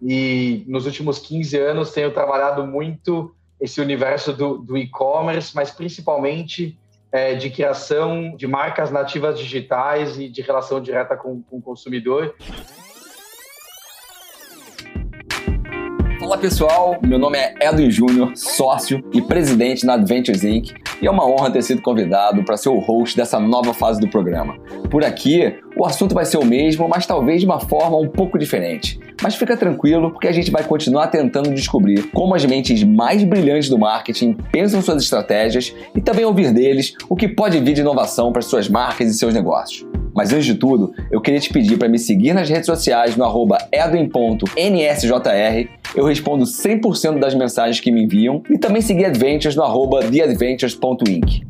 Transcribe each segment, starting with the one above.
e nos últimos 15 anos tenho trabalhado muito esse universo do, do e-commerce, mas principalmente é, de criação de marcas nativas digitais e de relação direta com, com o consumidor. Olá pessoal, meu nome é Edwin Júnior, sócio e presidente na Adventures Inc. E é uma honra ter sido convidado para ser o host dessa nova fase do programa. Por aqui, o assunto vai ser o mesmo, mas talvez de uma forma um pouco diferente. Mas fica tranquilo, porque a gente vai continuar tentando descobrir como as mentes mais brilhantes do marketing pensam suas estratégias e também ouvir deles o que pode vir de inovação para suas marcas e seus negócios. Mas antes de tudo, eu queria te pedir para me seguir nas redes sociais no arroba edwin.nsjr. Eu respondo 100% das mensagens que me enviam e também seguir Adventures no arroba theadventures.inc.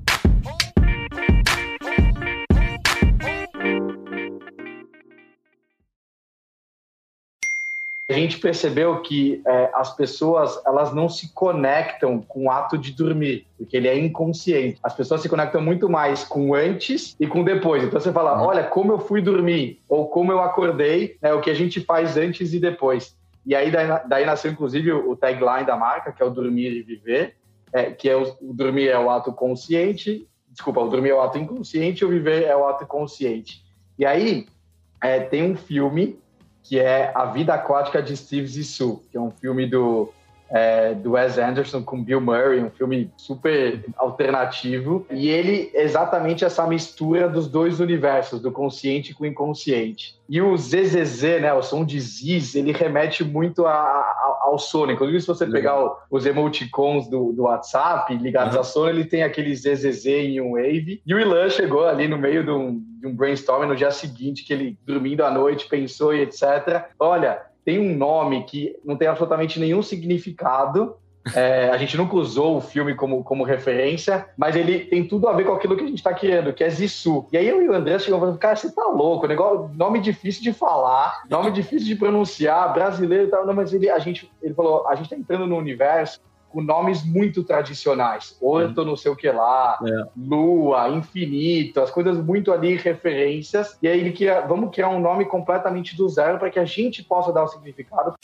a gente percebeu que é, as pessoas elas não se conectam com o ato de dormir, porque ele é inconsciente. As pessoas se conectam muito mais com antes e com depois. Então você fala, olha como eu fui dormir ou como eu acordei, é o que a gente faz antes e depois. E aí daí, daí nasceu inclusive o tagline da marca, que é o dormir e viver, é, que é o, o dormir é o ato consciente, desculpa, o dormir é o ato inconsciente, o viver é o ato consciente. E aí é, tem um filme que é A Vida Aquática de Steve Zissou, que é um filme do é, do Wes Anderson com Bill Murray, um filme super alternativo. E ele exatamente essa mistura dos dois universos, do consciente com o inconsciente. E o ZZZ, né, o som de Ziz, ele remete muito a, a, ao sono. Inclusive, se você pegar o, os emoticons do, do WhatsApp ligados uhum. a sono, ele tem aquele ZZZ em um wave. E o Ilan chegou ali no meio de um, de um brainstorming no dia seguinte, que ele, dormindo à noite, pensou e etc. Olha, tem um nome que não tem absolutamente nenhum significado. É, a gente nunca usou o filme como, como referência, mas ele tem tudo a ver com aquilo que a gente está querendo, que é Zissu. E aí eu e o André chegamos falando, cara, você tá louco, negócio, nome difícil de falar, nome difícil de pronunciar, brasileiro e tal. Não, mas ele, a gente, ele falou, a gente está entrando no universo com nomes muito tradicionais. Orto, não sei o que lá, é. Lua, Infinito, as coisas muito ali, referências. E aí ele queria, vamos criar um nome completamente do zero para que a gente possa dar o significado.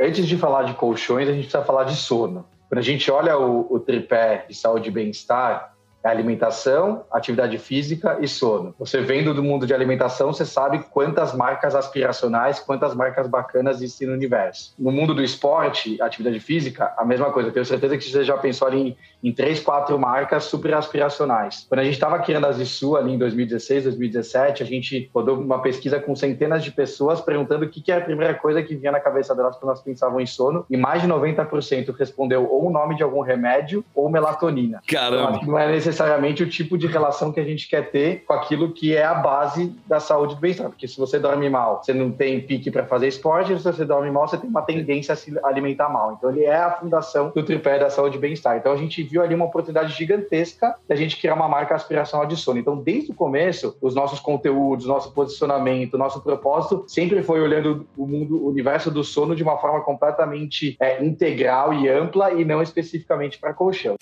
Antes de falar de colchões, a gente precisa falar de sono. Quando a gente olha o, o tripé de saúde e bem-estar, é alimentação, atividade física e sono. Você vendo do mundo de alimentação, você sabe quantas marcas aspiracionais, quantas marcas bacanas existem no universo. No mundo do esporte, atividade física, a mesma coisa. Tenho certeza que você já pensou ali em, em três, quatro marcas super aspiracionais. Quando a gente estava criando a Zissu ali em 2016, 2017, a gente rodou uma pesquisa com centenas de pessoas perguntando o que, que era a primeira coisa que vinha na cabeça delas quando elas pensavam em sono e mais de 90% respondeu ou o nome de algum remédio ou melatonina. Caramba! Então, não é necessariamente o tipo de relação que a gente quer ter com aquilo que é a base da saúde do bem-estar. Porque se você dorme mal, você não tem pique para fazer esporte, se você dorme mal, você tem uma tendência a se alimentar mal. Então, ele é a fundação do tripé da saúde e bem-estar. Então, a gente viu ali uma oportunidade gigantesca da gente criar uma marca aspiracional de sono. Então, desde o começo, os nossos conteúdos, nosso posicionamento, nosso propósito sempre foi olhando o mundo, o universo do sono de uma forma completamente é, integral e ampla e não especificamente para colchão.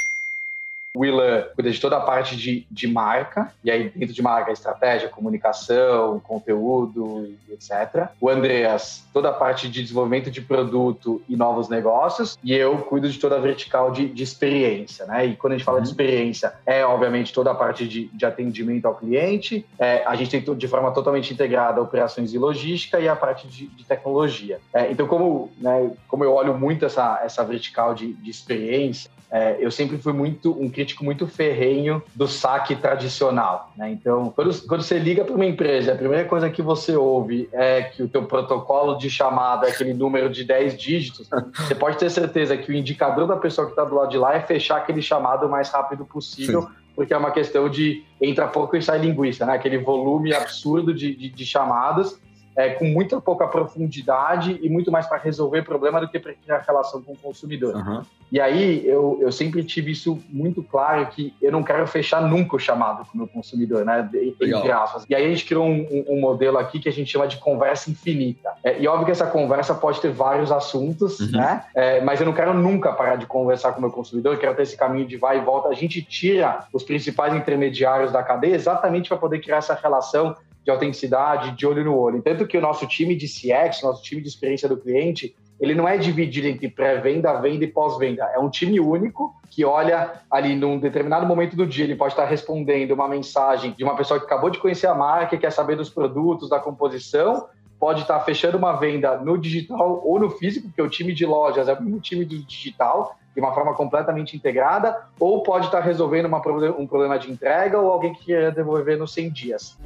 O Willan cuida de toda a parte de, de marca, e aí dentro de marca, estratégia, comunicação, conteúdo, etc. O Andreas, toda a parte de desenvolvimento de produto e novos negócios, e eu cuido de toda a vertical de, de experiência, né? E quando a gente fala uhum. de experiência, é obviamente toda a parte de, de atendimento ao cliente, é, a gente tem de forma totalmente integrada operações e logística e a parte de, de tecnologia. É, então, como, né, como eu olho muito essa, essa vertical de, de experiência, é, eu sempre fui muito um crítico muito ferrenho do saque tradicional. Né? Então, quando, quando você liga para uma empresa, a primeira coisa que você ouve é que o teu protocolo de chamada é aquele número de 10 dígitos, você pode ter certeza que o indicador da pessoa que está do lado de lá é fechar aquele chamado o mais rápido possível, Sim. porque é uma questão de entra pouco e sai linguiça, né? aquele volume absurdo de, de, de chamadas é, com muito pouca profundidade e muito mais para resolver problema do que para criar relação com o consumidor. Uhum. E aí eu, eu sempre tive isso muito claro que eu não quero fechar nunca o chamado com o meu consumidor, né? Entre aspas. E aí a gente criou um, um, modelo aqui que a gente chama de conversa infinita. É, e óbvio que essa conversa pode ter vários assuntos, uhum. né? É, mas eu não quero nunca parar de conversar com o meu consumidor, eu quero ter esse caminho de vai e volta. A gente tira os principais intermediários da cadeia exatamente para poder criar essa relação de autenticidade, de olho no olho. Tanto que o nosso time de CX, nosso time de experiência do cliente, ele não é dividido entre pré-venda, venda e pós-venda. É um time único que olha ali num determinado momento do dia, ele pode estar respondendo uma mensagem de uma pessoa que acabou de conhecer a marca e quer saber dos produtos, da composição, pode estar fechando uma venda no digital ou no físico, porque o time de lojas é um time do digital, de uma forma completamente integrada, ou pode estar resolvendo uma, um problema de entrega ou alguém que quer devolver nos 100 dias.